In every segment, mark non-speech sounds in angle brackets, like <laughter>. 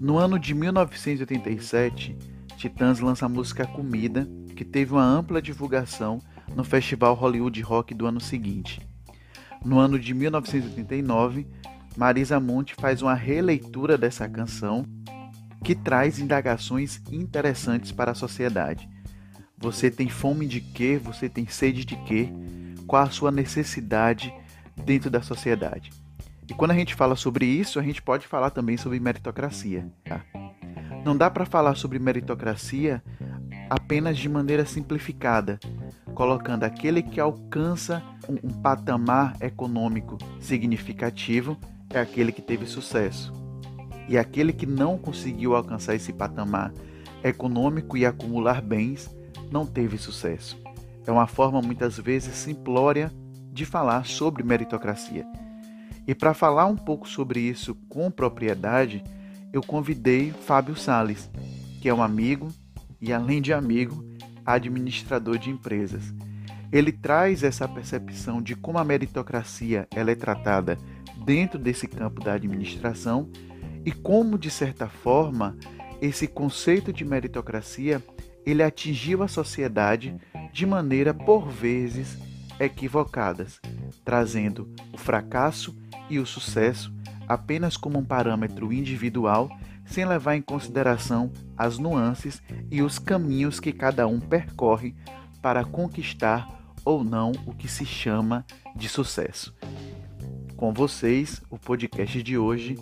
No ano de 1987, Titãs lança a música Comida, que teve uma ampla divulgação no Festival Hollywood Rock do ano seguinte. No ano de 1989, Marisa Monte faz uma releitura dessa canção que traz indagações interessantes para a sociedade. Você tem fome de quê? Você tem sede de quê? Qual a sua necessidade dentro da sociedade? E quando a gente fala sobre isso, a gente pode falar também sobre meritocracia. Tá? Não dá para falar sobre meritocracia apenas de maneira simplificada, colocando aquele que alcança um, um patamar econômico significativo é aquele que teve sucesso. E aquele que não conseguiu alcançar esse patamar econômico e acumular bens não teve sucesso. É uma forma muitas vezes simplória de falar sobre meritocracia. E para falar um pouco sobre isso com propriedade, eu convidei Fábio Sales, que é um amigo e, além de amigo, administrador de empresas. Ele traz essa percepção de como a meritocracia ela é tratada dentro desse campo da administração e como, de certa forma, esse conceito de meritocracia ele atingiu a sociedade de maneira por vezes equivocadas, trazendo o fracasso e o sucesso apenas como um parâmetro individual, sem levar em consideração as nuances e os caminhos que cada um percorre para conquistar ou não o que se chama de sucesso. Com vocês, o podcast de hoje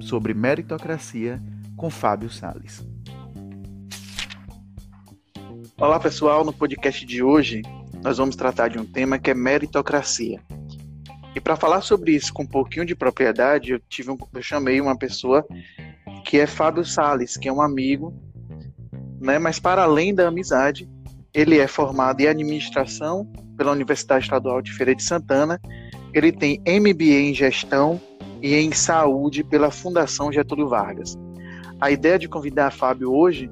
sobre meritocracia com Fábio Sales. Olá pessoal, no podcast de hoje nós vamos tratar de um tema que é meritocracia. E para falar sobre isso com um pouquinho de propriedade, eu tive um, eu chamei uma pessoa que é Fábio Sales, que é um amigo, né? Mas para além da amizade, ele é formado em administração pela Universidade Estadual de Feira de Santana. Ele tem MBA em gestão e em saúde pela Fundação Getúlio Vargas. A ideia de convidar Fábio hoje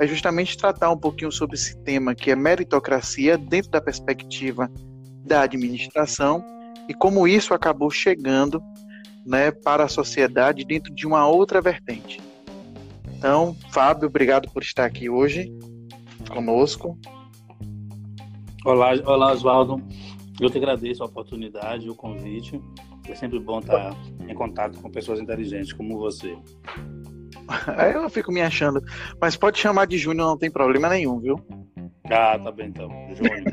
é justamente tratar um pouquinho sobre esse tema que é meritocracia dentro da perspectiva da administração e como isso acabou chegando né, para a sociedade dentro de uma outra vertente. Então, Fábio, obrigado por estar aqui hoje conosco. Olá, olá Oswaldo. Eu que agradeço a oportunidade, o convite. É sempre bom estar em contato com pessoas inteligentes como você. <laughs> Eu fico me achando. Mas pode chamar de Júnior, não tem problema nenhum, viu? Ah, tá bem então. Júnior.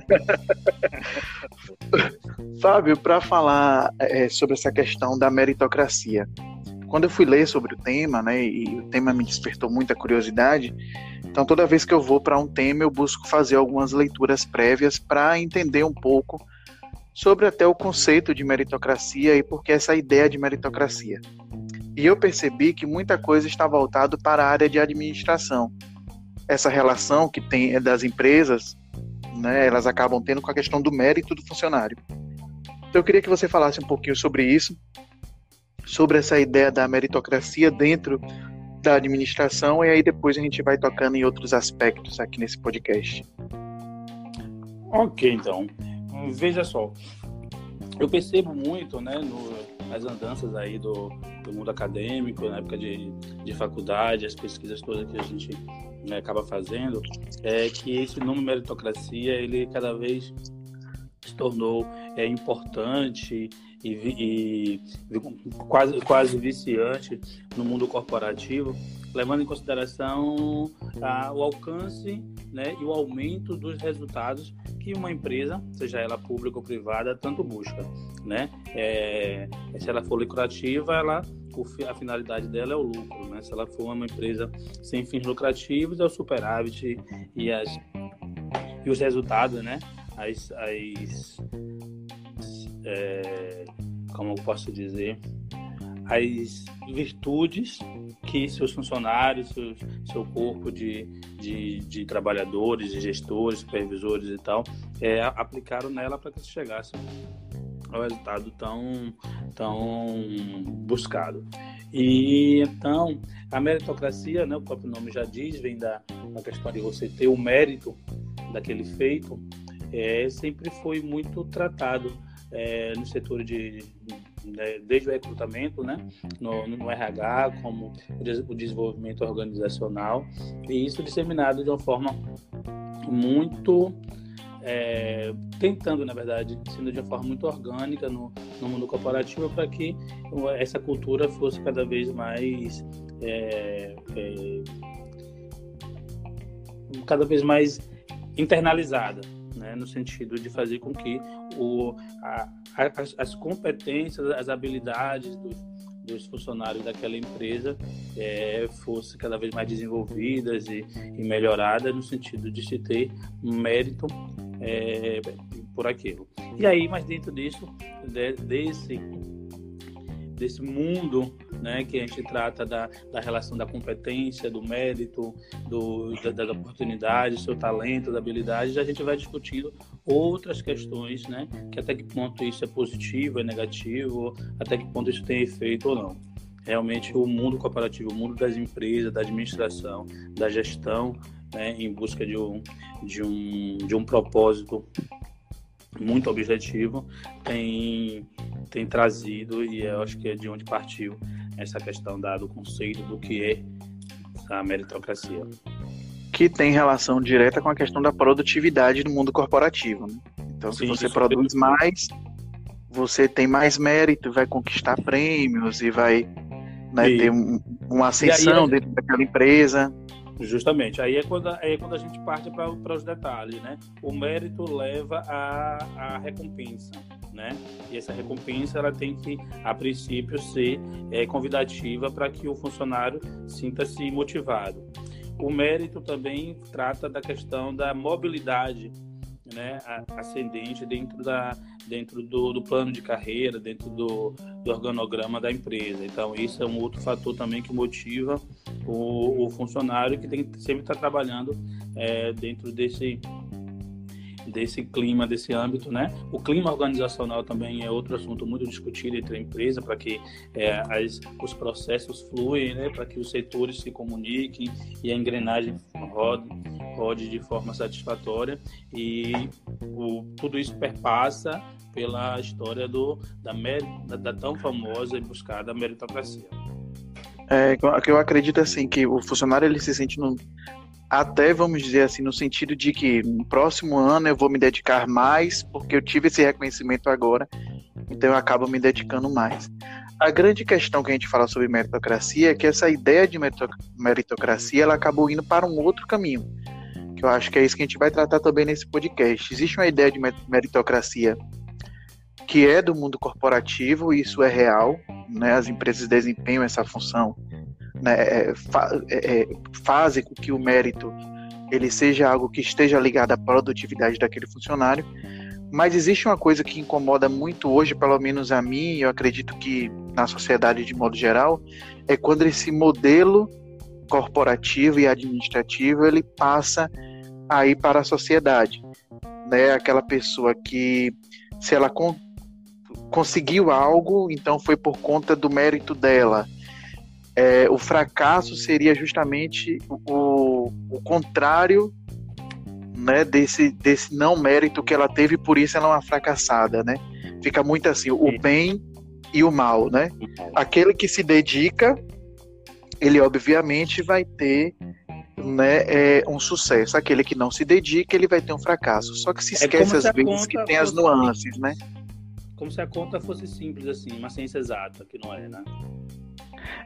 <laughs> Fábio, para falar é, sobre essa questão da meritocracia, quando eu fui ler sobre o tema, né, e o tema me despertou muita curiosidade, então toda vez que eu vou para um tema, eu busco fazer algumas leituras prévias para entender um pouco sobre até o conceito de meritocracia e por que essa ideia de meritocracia. E eu percebi que muita coisa está voltado para a área de administração. Essa relação que tem das empresas né, elas acabam tendo com a questão do mérito do funcionário. Então eu queria que você falasse um pouquinho sobre isso, sobre essa ideia da meritocracia dentro da administração e aí depois a gente vai tocando em outros aspectos aqui nesse podcast. Ok, então. Veja só, eu percebo muito, né, no, nas andanças aí do, do mundo acadêmico, na época de, de faculdade, as pesquisas todas que a gente né, acaba fazendo, é que esse nome meritocracia, ele cada vez se tornou é, importante e, e, e, quase, quase viciante no mundo corporativo, levando em consideração a, o alcance né, e o aumento dos resultados que uma empresa, seja ela pública ou privada, tanto busca. Né? É, se ela for lucrativa, ela a finalidade dela é o lucro, né? Se ela for uma empresa sem fins lucrativos, é o superávit e, as, e os resultados, né? As, as é, como eu posso dizer, as virtudes que seus funcionários, seu, seu corpo de, de, de, trabalhadores, de gestores, supervisores e tal, é, aplicaram nela para que se chegasse ao resultado tão, tão buscado. E então, a meritocracia, né, o próprio nome já diz, vem da, da questão de você ter o mérito daquele feito. é, sempre foi muito tratado é, no setor de, né, desde o recrutamento, né, no, no, RH, como o desenvolvimento organizacional, e isso disseminado de uma forma muito é, tentando, na verdade, sendo de uma forma muito orgânica no, no mundo corporativo para que essa cultura fosse cada vez mais é, é, cada vez mais internalizada, né, no sentido de fazer com que o, a, as, as, competências, as habilidades dos, dos funcionários daquela empresa é, fossem cada vez mais desenvolvidas e, e melhoradas no sentido de se ter mérito é, por aquilo. E aí, mas dentro disso, de, desse desse mundo né, que a gente trata da, da relação da competência, do mérito, do, da, da oportunidade, do seu talento, da habilidade, a gente vai discutindo outras questões, né, que até que ponto isso é positivo, é negativo, até que ponto isso tem efeito ou não. Realmente o mundo corporativo, o mundo das empresas, da administração, da gestão, né, em busca de um, de um, de um propósito muito objetivo, tem, tem trazido, e eu acho que é de onde partiu essa questão da, do conceito do que é a meritocracia. Que tem relação direta com a questão da produtividade no mundo corporativo. Né? Então, se Sim, você produz é mais, você tem mais mérito, vai conquistar prêmios e vai né, ter um, uma ascensão aí, dentro daquela empresa. Justamente. Aí é quando, aí é quando a gente parte para os detalhes, né? O mérito leva à a, recompensa, né? E essa recompensa ela tem que, a princípio, ser é, convidativa para que o funcionário sinta-se motivado. O mérito também trata da questão da mobilidade né, ascendente dentro, da, dentro do, do plano de carreira, dentro do, do, organograma da empresa. Então, isso é um outro fator também que motiva o, o funcionário que tem que sempre estar trabalhando é, dentro desse, desse clima, desse âmbito, né? O clima organizacional também é outro assunto muito discutido entre a empresa para que é, as, os processos fluem, né? Para que os setores se comuniquem e a engrenagem rode, rode de forma satisfatória e o, tudo isso perpassa pela história do da, da, da tão famosa e buscada meritocracia. É, que eu acredito assim que o funcionário ele se sente no, até vamos dizer assim no sentido de que no próximo ano eu vou me dedicar mais porque eu tive esse reconhecimento agora, então eu acabo me dedicando mais. A grande questão que a gente fala sobre meritocracia é que essa ideia de meritocracia ela acabou indo para um outro caminho, que eu acho que é isso que a gente vai tratar também nesse podcast. Existe uma ideia de meritocracia que é do mundo corporativo, e isso é real, né? As empresas desempenham essa função, né? É, fa é, é, fazem com que o mérito ele seja algo que esteja ligado à produtividade daquele funcionário. Mas existe uma coisa que incomoda muito hoje, pelo menos a mim, e eu acredito que na sociedade de modo geral, é quando esse modelo corporativo e administrativo ele passa aí para a sociedade, né? Aquela pessoa que se ela conseguiu algo, então foi por conta do mérito dela. É, o fracasso seria justamente o, o contrário né, desse, desse não mérito que ela teve, por isso ela é uma fracassada, né? Fica muito assim, o bem e o mal, né? Aquele que se dedica, ele obviamente vai ter né, é, um sucesso. Aquele que não se dedica, ele vai ter um fracasso. Só que se é esquece é às vezes que tem as nuances, né? como se a conta fosse simples assim, uma ciência exata, que não é, né?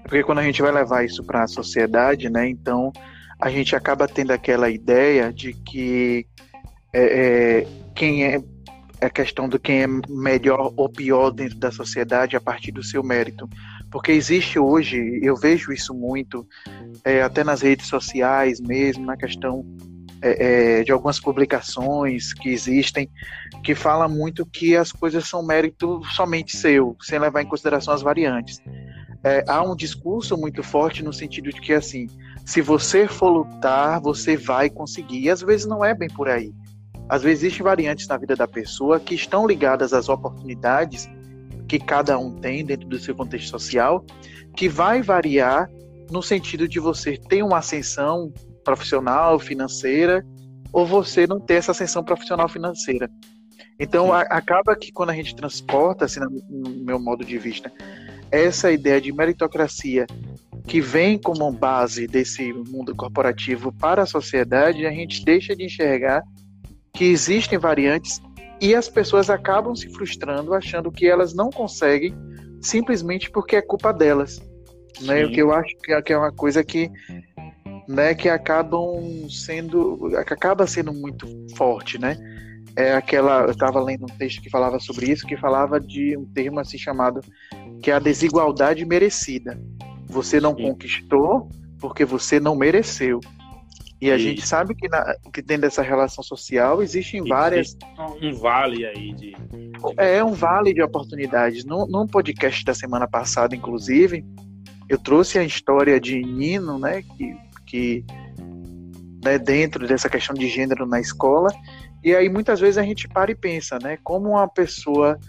É porque quando a gente vai levar isso para a sociedade, né, então a gente acaba tendo aquela ideia de que é, é, quem é a é questão do quem é melhor ou pior dentro da sociedade a partir do seu mérito. Porque existe hoje, eu vejo isso muito, é, até nas redes sociais mesmo, na questão é, é, de algumas publicações que existem que fala muito que as coisas são mérito somente seu, sem levar em consideração as variantes. É, há um discurso muito forte no sentido de que assim, se você for lutar, você vai conseguir. E às vezes não é bem por aí. Às vezes existem variantes na vida da pessoa que estão ligadas às oportunidades que cada um tem dentro do seu contexto social, que vai variar no sentido de você ter uma ascensão profissional, financeira, ou você não ter essa ascensão profissional financeira. Então, a, acaba que quando a gente transporta, assim, no meu modo de vista, essa ideia de meritocracia que vem como base desse mundo corporativo para a sociedade, a gente deixa de enxergar que existem variantes e as pessoas acabam se frustrando achando que elas não conseguem simplesmente porque é culpa delas. Né? O que eu acho que é, é uma coisa que né, que acabam sendo acaba sendo muito forte, né? É aquela eu estava lendo um texto que falava sobre isso, que falava de um termo assim chamado que é a desigualdade merecida. Você não Sim. conquistou porque você não mereceu. E a gente sabe que, na, que dentro dessa relação social existem várias. Um vale aí de. É um vale de oportunidades. Num, num podcast da semana passada, inclusive, eu trouxe a história de Nino, né? Que, que né, dentro dessa questão de gênero na escola. E aí muitas vezes a gente para e pensa, né? Como uma pessoa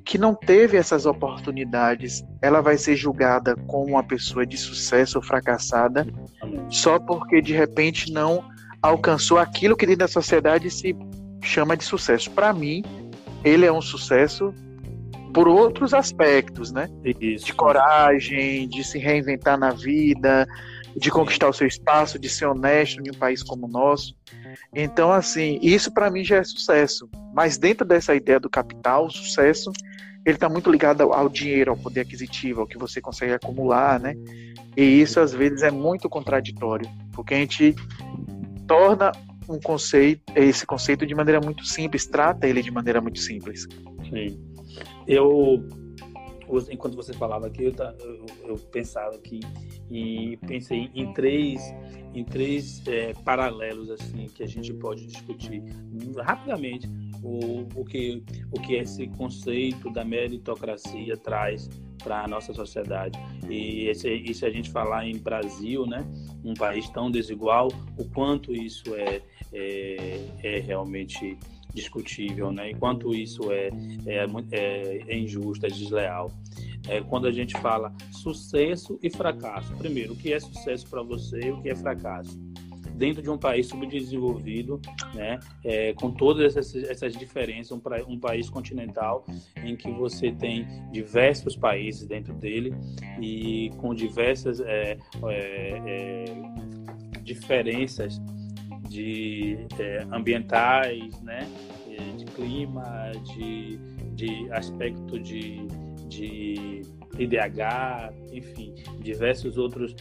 que não teve essas oportunidades, ela vai ser julgada como uma pessoa de sucesso ou fracassada só porque de repente não alcançou aquilo que dentro da sociedade se chama de sucesso. Para mim, ele é um sucesso por outros aspectos, né? Isso. De coragem, de se reinventar na vida, de conquistar o seu espaço, de ser honesto em um país como o nosso. Então, assim, isso para mim já é sucesso. Mas dentro dessa ideia do capital, o sucesso, ele está muito ligado ao, dinheiro, ao poder aquisitivo, ao que você consegue acumular, né? E isso às vezes é muito contraditório, porque a gente torna um conceito, esse conceito de maneira muito simples, trata ele de maneira muito simples. Sim. Eu enquanto você falava aqui, eu, eu, eu pensava aqui e pensei em três em três é, paralelos assim que a gente pode discutir rapidamente o, o que o que esse conceito da meritocracia traz para a nossa sociedade e, esse, e se a gente falar em Brasil né um país tão desigual o quanto isso é, é, é realmente discutível, né? Enquanto isso é, é, é, é injusto, é desleal. É, quando a gente fala sucesso e fracasso. Primeiro, o que é sucesso para você e o que é fracasso? Dentro de um país subdesenvolvido, né, é, com todas essas, essas diferenças, um, um, país continental em que você tem diversos países dentro dele e com diversas é, é, é diferenças de é, ambientais, né? de clima, de, de aspecto de, de IDH, enfim, diversos outros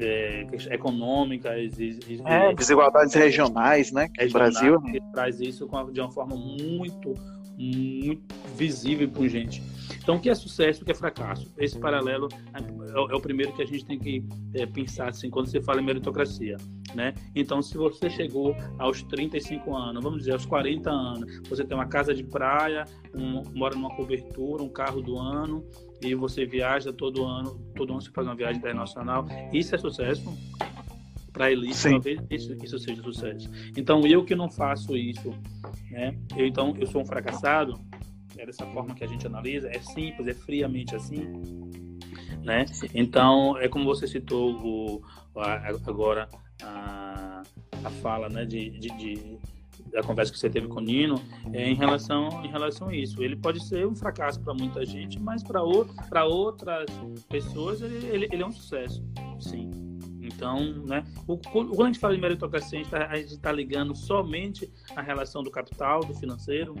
é, econômicas e, é, desigualdades regionais, né? Que regionais, Brasil traz isso de uma forma muito muito visível e pungente. Então, o que é sucesso, o que é fracasso? Esse paralelo é, é o primeiro que a gente tem que é, pensar assim, quando você fala em meritocracia. Né? Então, se você chegou aos 35 anos, vamos dizer, aos 40 anos, você tem uma casa de praia, um, mora numa cobertura, um carro do ano, e você viaja todo ano, todo ano você faz uma viagem internacional, isso é sucesso? para elite, Sim. talvez isso, isso seja sucesso. Então, eu que não faço isso, né? Eu, então, eu sou um fracassado, é dessa forma que a gente analisa, é simples, é friamente assim, né? Então, é como você citou o, a, agora a, a fala, né, de, de, de da conversa que você teve com o Nino é, em relação em relação a isso. Ele pode ser um fracasso para muita gente, mas para para outras pessoas ele, ele, ele, é um sucesso, sim. Então, né, o, quando a gente fala de meritocracia, a gente está tá ligando somente a relação do capital, do financeiro,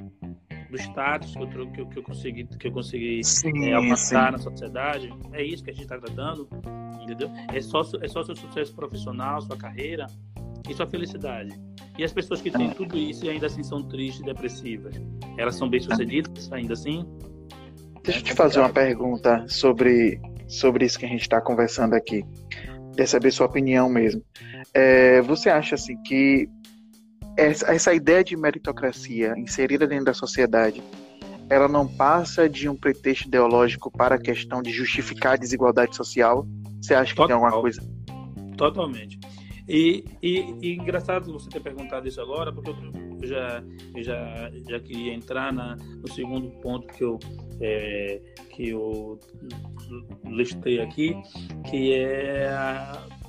do status que eu, que eu, que eu consegui, que eu consegui sim, é, alcançar sim. na sociedade. É isso que a gente está tratando, entendeu? É só, é só seu sucesso profissional, sua carreira e sua felicidade. E as pessoas que têm tudo isso e ainda assim são tristes e depressivas, elas são bem-sucedidas ainda assim? Deixa eu te fazer uma pergunta sobre, sobre isso que a gente está conversando aqui quer saber sua opinião mesmo. É, você acha assim que essa, essa ideia de meritocracia inserida dentro da sociedade, ela não passa de um pretexto ideológico para a questão de justificar a desigualdade social? Você acha que Total. tem alguma coisa? Totalmente. E, e, e, engraçado você ter perguntado isso agora, porque eu já, já, já queria entrar na, no segundo ponto que eu, é, que eu listei aqui, que é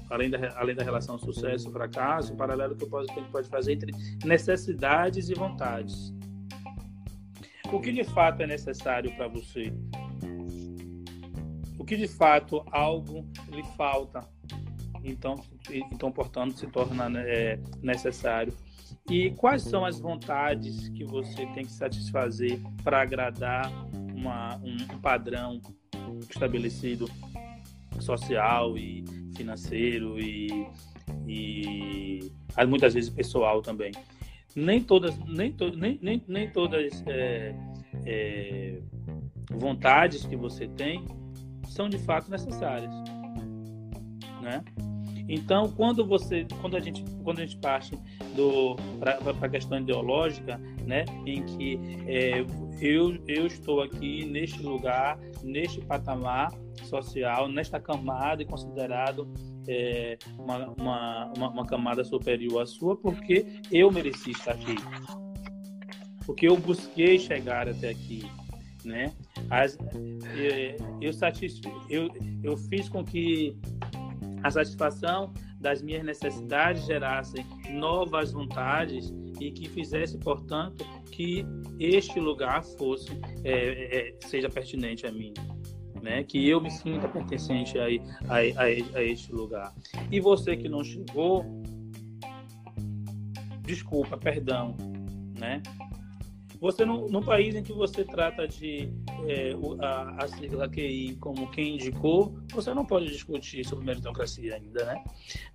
além da, além da relação sucesso-fracasso, o paralelo que, eu posso, que a gente pode fazer entre necessidades e vontades. O que de fato é necessário para você? O que de fato algo lhe falta? Então, então portanto, se torna é, necessário. E quais são as vontades que você tem que satisfazer para agradar uma, um padrão estabelecido social e financeiro e, e muitas vezes pessoal também. Nem todas, nem, to, nem, nem, nem todas é, é, vontades que você tem são de fato necessárias, né? Então, quando você, quando a gente, quando a gente parte do para a questão ideológica, né, em que é, eu, eu estou aqui neste lugar, neste patamar social, nesta camada e considerado é, uma, uma, uma, uma camada superior à sua, porque eu mereci estar aqui, porque eu busquei chegar até aqui, né? As, é, eu, eu, eu fiz com que a satisfação das minhas necessidades gerassem novas vontades e que fizesse, portanto, que este lugar fosse é, é, seja pertinente a mim. Né? Que eu me sinta pertencente a, a, a, a este lugar. E você que não chegou, desculpa, perdão, né? Você no, no país em que você trata de é, a, a sigla QI como quem indicou, você não pode discutir sobre meritocracia ainda, né?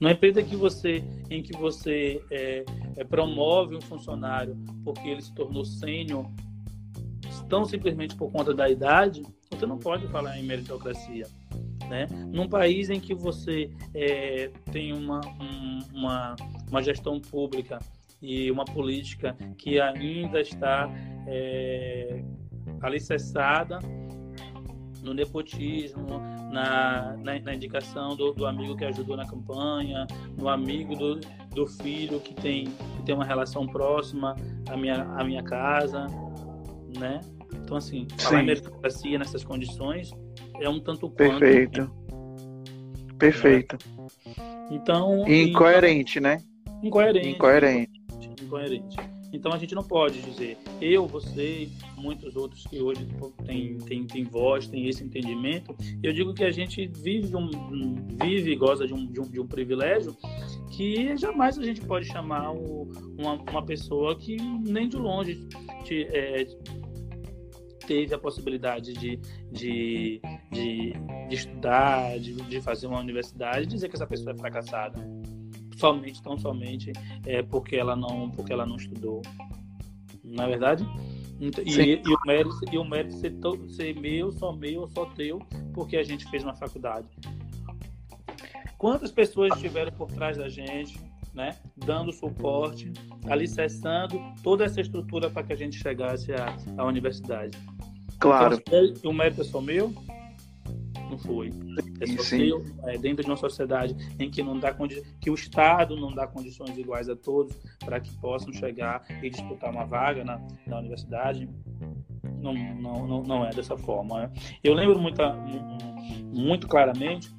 Não empresa que você em que você é, é, promove um funcionário porque ele se tornou sênior tão simplesmente por conta da idade, você não pode falar em meritocracia. Né? Num país em que você é, tem uma, um, uma, uma gestão pública e uma política que ainda está é, alicerçada no nepotismo, na, na, na indicação do, do, amigo que ajudou na campanha, no amigo do, do filho que tem, que tem uma relação próxima à minha, à minha casa, né? Então, assim, falar Sim. em meritocracia nessas condições é um tanto quanto... Perfeito. Perfeito. Então... Incoerente, então, né? Incoerente. Incoerente incoerente. Então a gente não pode dizer eu, você, muitos outros que hoje têm, têm, têm voz, têm esse entendimento. Eu digo que a gente vive, um, vive e goza de um, de, um, de um privilégio que jamais a gente pode chamar o, uma, uma pessoa que nem de longe te, é, teve a possibilidade de, de, de, de estudar, de, de fazer uma universidade, dizer que essa pessoa é fracassada somente, tão somente é, porque ela não, porque ela não estudou. Não é verdade? E, e, o mérito, e o mérito ser, to, ser meu, só meu, só teu, porque a gente fez uma faculdade. Quantas pessoas estiveram por trás da gente, né, dando suporte, alicerçando toda essa estrutura para que a gente chegasse à, à universidade? Claro. Então, o mérito é só meu? Não foi. É só é, dentro de uma sociedade em que não dá que o Estado não dá condições iguais a todos para que possam chegar e disputar uma vaga na, na universidade. Não, não, não, não é dessa forma. Né? Eu lembro muito, muito claramente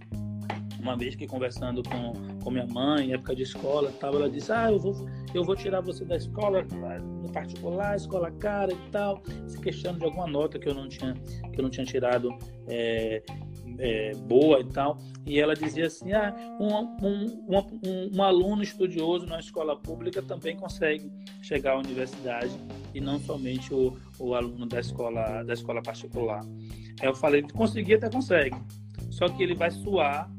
uma vez que conversando com, com minha mãe, em época de escola, tal, ela disse: Ah, eu vou, eu vou tirar você da escola, no particular, escola cara e tal, se questionando de alguma nota que eu não tinha, que eu não tinha tirado é, é, boa e tal. E ela dizia assim: ah, um, um, um, um, aluno estudioso na escola pública também consegue chegar à universidade e não somente o, o aluno da escola, da escola particular. Eu falei: conseguir até consegue, só que ele vai suar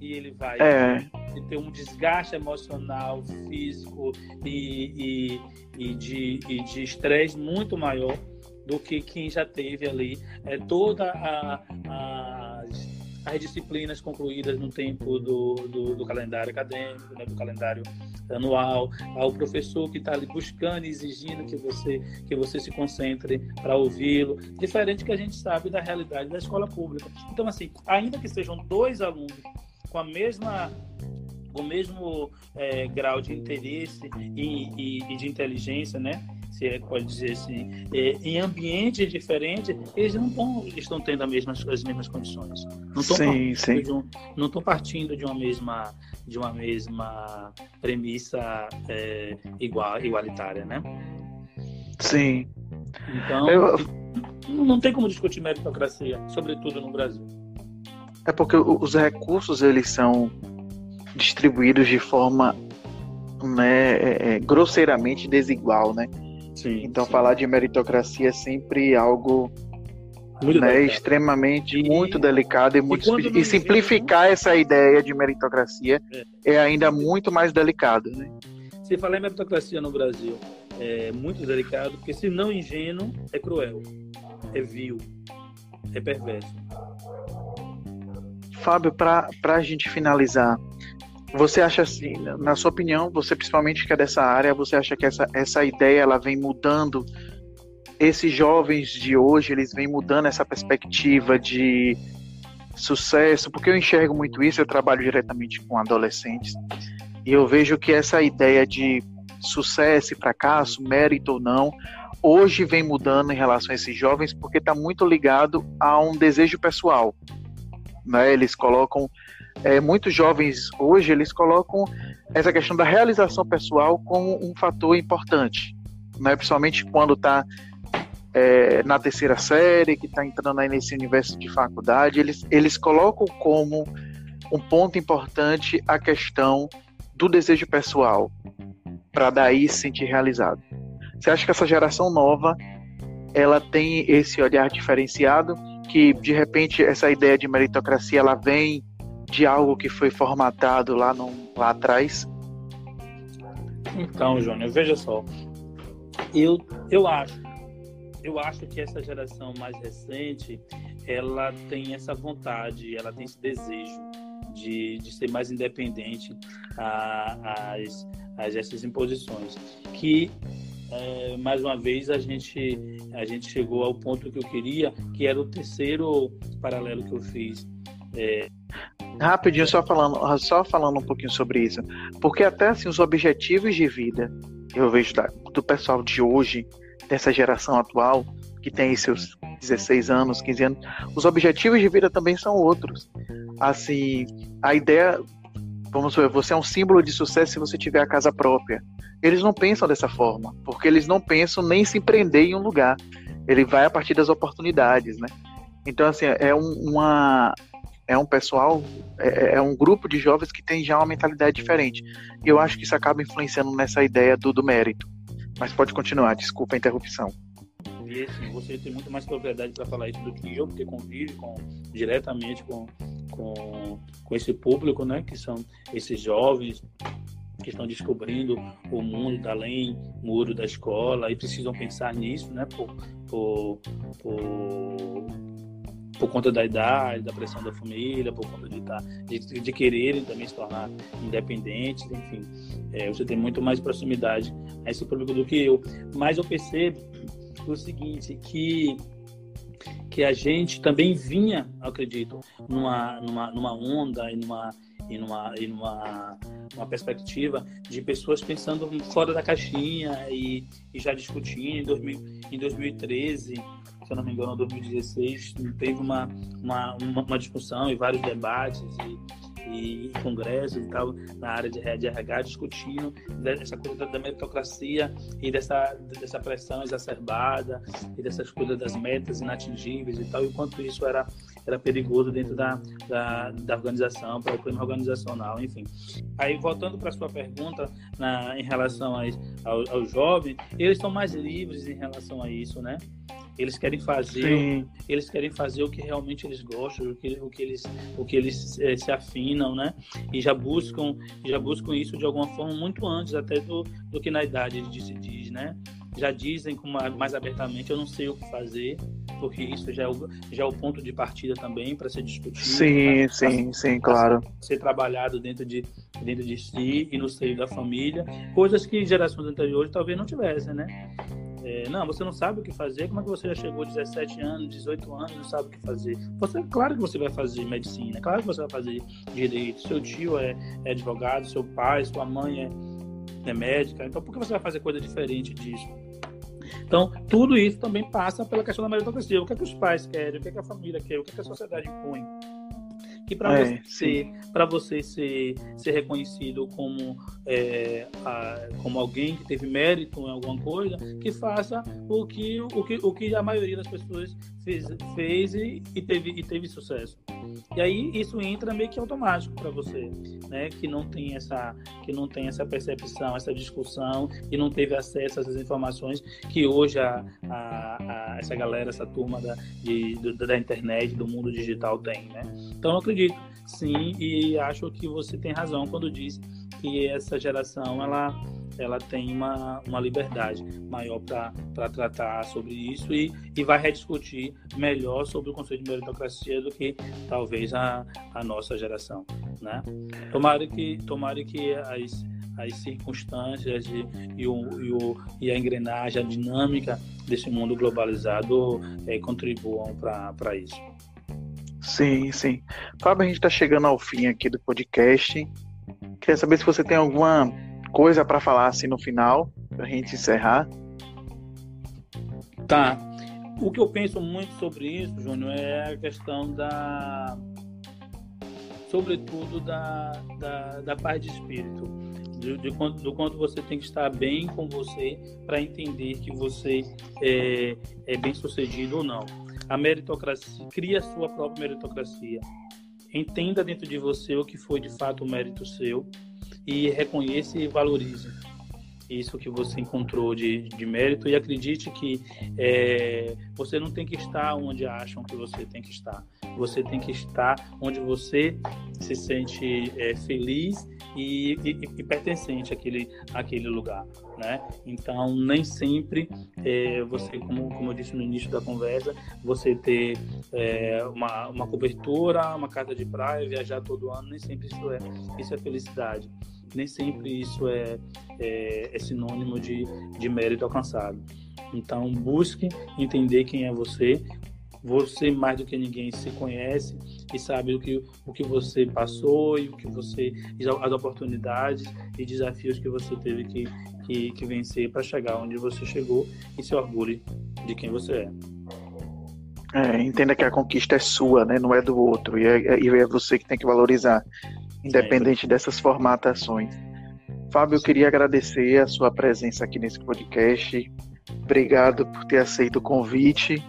e ele vai é. ter um desgaste emocional, físico e, e, e de estresse muito maior do que quem já teve ali é, toda a, a as disciplinas concluídas no tempo do, do, do calendário acadêmico, né, do calendário anual, ao professor que está ali buscando exigindo que você, que você se concentre para ouvi-lo, diferente que a gente sabe da realidade da escola pública. Então, assim, ainda que sejam dois alunos com a mesma o mesmo é, grau de interesse e, e, e, de inteligência, né? Se é, pode dizer assim, é, em ambientes diferentes, eles não tão, estão tendo as mesmas, as mesmas condições. Não estão sim, sim. Um, não estão partindo de uma mesma de uma mesma premissa é, igual, igualitária, né? Sim. Então, Eu... não tem como discutir meritocracia, sobretudo no Brasil. É porque os recursos eles são distribuídos de forma né, é, é, grosseiramente desigual, né? Sim, então sim. falar de meritocracia é sempre algo né, extremamente e, muito delicado e, muito e, e simplificar essa ideia de meritocracia é. é. ainda muito mais delicado, né? Se falar em meritocracia no Brasil é muito delicado, porque se não ingênuo é cruel, é vil, é perverso. Fábio, para a gente finalizar, você acha assim, na sua opinião, você principalmente que é dessa área, você acha que essa, essa ideia ela vem mudando? Esses jovens de hoje, eles vêm mudando essa perspectiva de sucesso? Porque eu enxergo muito isso, eu trabalho diretamente com adolescentes, e eu vejo que essa ideia de sucesso e fracasso, mérito ou não, hoje vem mudando em relação a esses jovens, porque está muito ligado a um desejo pessoal né? Eles colocam é, muitos jovens hoje eles colocam essa questão da realização pessoal como um fator importante, né? Principalmente quando está é, na terceira série, que está entrando aí nesse universo de faculdade, eles, eles colocam como um ponto importante a questão do desejo pessoal, para daí se sentir realizado. Você acha que essa geração nova ela tem esse olhar diferenciado? que de repente essa ideia de meritocracia ela vem de algo que foi formatado lá, no, lá atrás? Então, Júnior, veja só. Eu, eu acho, eu acho que essa geração mais recente, ela tem essa vontade, ela tem esse desejo de, de ser mais independente às, às essas imposições, que é, mais uma vez a gente a gente chegou ao ponto que eu queria, que era o terceiro paralelo que eu fiz. É... Rapidinho, só falando, só falando um pouquinho sobre isso, porque até assim os objetivos de vida eu vejo da, do pessoal de hoje, dessa geração atual, que tem seus 16 anos, 15 anos, os objetivos de vida também são outros. Assim, a ideia, vamos ver, você é um símbolo de sucesso se você tiver a casa própria eles não pensam dessa forma, porque eles não pensam nem se empreender em um lugar. Ele vai a partir das oportunidades, né? Então, assim, é um, uma, é um pessoal, é, é, um grupo de jovens que tem já uma mentalidade diferente. E eu acho que isso acaba influenciando nessa ideia do, do mérito. Mas pode continuar, desculpa a interrupção. E assim, você tem muito mais propriedade para falar isso do que eu, porque convive com, diretamente com, com, com esse público, né? Que são esses jovens que estão descobrindo o mundo além muro da escola e precisam pensar nisso, né? Por, por, por, por conta da idade, da pressão da família, por conta de, tá, de, de quererem também se tornar independentes, enfim. É, você tem muito mais proximidade a esse público do que eu. Mas eu percebo o seguinte, que que a gente também vinha, acredito, numa, numa, numa onda e numa e numa, e numa uma perspectiva de pessoas pensando fora da caixinha e, e já discutindo. Em, 2000, em 2013, se eu não me engano, em 2016, teve uma, uma, uma, discussão e vários debates e, e congressos e tal na área de, de RH discutindo dessa coisa da meritocracia e dessa, dessa pressão exacerbada e dessas coisas das metas inatingíveis e tal, e quanto isso era era perigoso dentro da, da, da organização, para o clima organizacional, enfim. Aí, voltando para a sua pergunta na, em relação aos, ao, ao jovens, eles estão mais livres em relação a isso, né? Eles querem fazer, Sim. eles querem fazer o que realmente eles gostam, o que, o que eles, o que eles é, se afinam, né? E já buscam, já buscam isso de alguma forma muito antes até do, do que na idade se diz, né? Já dizem com mais abertamente, eu não sei o que fazer, porque isso já é o, já é o ponto de partida também para ser discutido. Sim, pra, sim, pra, sim, pra claro. Ser trabalhado dentro de, dentro de si e no seio da família, coisas que gerações anteriores talvez não tivessem, né? É, não, você não sabe o que fazer, como é que você já chegou 17 anos, 18 anos, não sabe o que fazer? Você, claro que você vai fazer medicina, claro que você vai fazer direito, seu tio é, é advogado, seu pai, sua mãe é, é médica, então por que você vai fazer coisa diferente disso? Então, tudo isso também passa pela questão da meritocracia. O que é que os pais querem, o que é que a família quer, o que é que a sociedade impõe que para é, você ser você ser, ser reconhecido como é, a, como alguém que teve mérito em alguma coisa que faça o que o que, o que a maioria das pessoas fez, fez e, e teve e teve sucesso e aí isso entra meio que automático para você né? Que não tem essa que não tem essa percepção essa discussão e não teve acesso a essas informações que hoje a, a, a essa galera essa turma da, de, da internet do mundo digital tem né? Então eu acredito sim, e acho que você tem razão quando diz que essa geração ela, ela tem uma, uma liberdade maior para tratar sobre isso e, e vai rediscutir melhor sobre o conceito de meritocracia do que talvez a, a nossa geração. Né? Tomara que, tomara que as, as circunstâncias e, e, o, e, o, e a engrenagem, a dinâmica desse mundo globalizado é, contribuam para isso. Sim, sim. Fábio, a gente está chegando ao fim aqui do podcast. Queria saber se você tem alguma coisa para falar assim no final, para a gente encerrar. Tá. O que eu penso muito sobre isso, Júnior, é a questão da. Sobretudo da, da, da paz de espírito. De, de quanto, do quanto você tem que estar bem com você para entender que você é, é bem sucedido ou não a meritocracia, cria a sua própria meritocracia. Entenda dentro de você o que foi de fato o mérito seu e reconheça e valorize isso que você encontrou de, de mérito e acredite que é, você não tem que estar onde acham que você tem que estar. Você tem que estar onde você se sente é, feliz e, e, e, pertencente àquele, àquele lugar, né? Então, nem sempre é, você, como, como eu disse no início da conversa, você ter é, uma, uma cobertura, uma casa de praia, viajar todo ano, nem sempre isso é, isso é felicidade nem sempre isso é, é, é sinônimo de, de mérito alcançado. Então, busque entender quem é você. Você, mais do que ninguém, se conhece e sabe o que, o que você passou e o que você as oportunidades e desafios que você teve que, que, que vencer para chegar onde você chegou e se orgulhe de quem você é. É, entenda que a conquista é sua, né? não é do outro, e é, e é você que tem que valorizar independente dessas formatações. Fábio, eu queria agradecer a sua presença aqui nesse podcast. Obrigado por ter aceito o convite.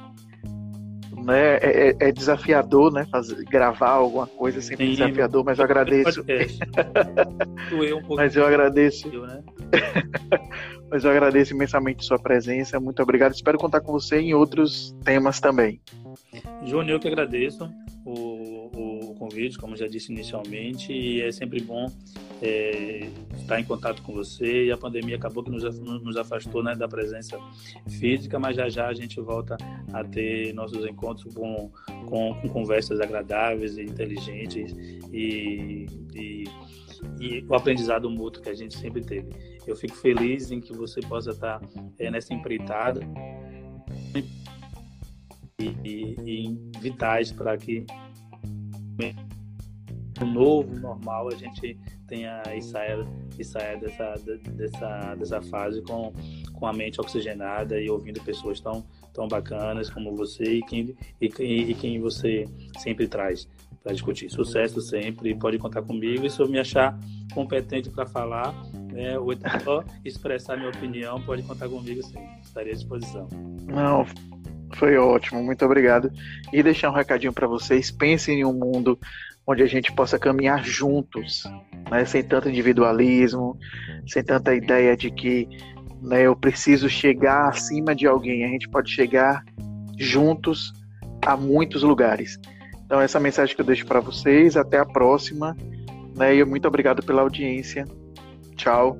Né? É, é, é desafiador, né? Fazer, gravar alguma coisa é sempre Sim, desafiador, mas eu agradeço. <laughs> um mas eu agradeço. Né? <laughs> mas eu agradeço imensamente sua presença. Muito obrigado. Espero contar com você em outros temas também. Júnior, eu que agradeço convite, como já disse inicialmente, e é sempre bom é, estar em contato com você. E a pandemia acabou que nos, nos afastou né, da presença física, mas já já a gente volta a ter nossos encontros com, com, com conversas agradáveis e inteligentes e, e, e, o aprendizado mútuo que a gente sempre teve. Eu fico feliz em que você possa estar é, nessa empreitada. E, e, e vitais para que o novo, normal, a gente tenha e saia, e saia dessa, dessa, dessa fase com, com a mente oxigenada e ouvindo pessoas tão, tão bacanas como você e quem, e, e quem você sempre traz para discutir. Sucesso sempre, pode contar comigo. E se eu me achar competente para falar, né, ou então <laughs> expressar minha opinião, pode contar comigo sim. Estarei à disposição. Não, foi ótimo, muito obrigado. E deixar um recadinho para vocês: pensem em um mundo onde a gente possa caminhar juntos, né, sem tanto individualismo, sem tanta ideia de que né, eu preciso chegar acima de alguém. A gente pode chegar juntos a muitos lugares. Então, essa mensagem que eu deixo para vocês. Até a próxima. Né, e muito obrigado pela audiência. Tchau.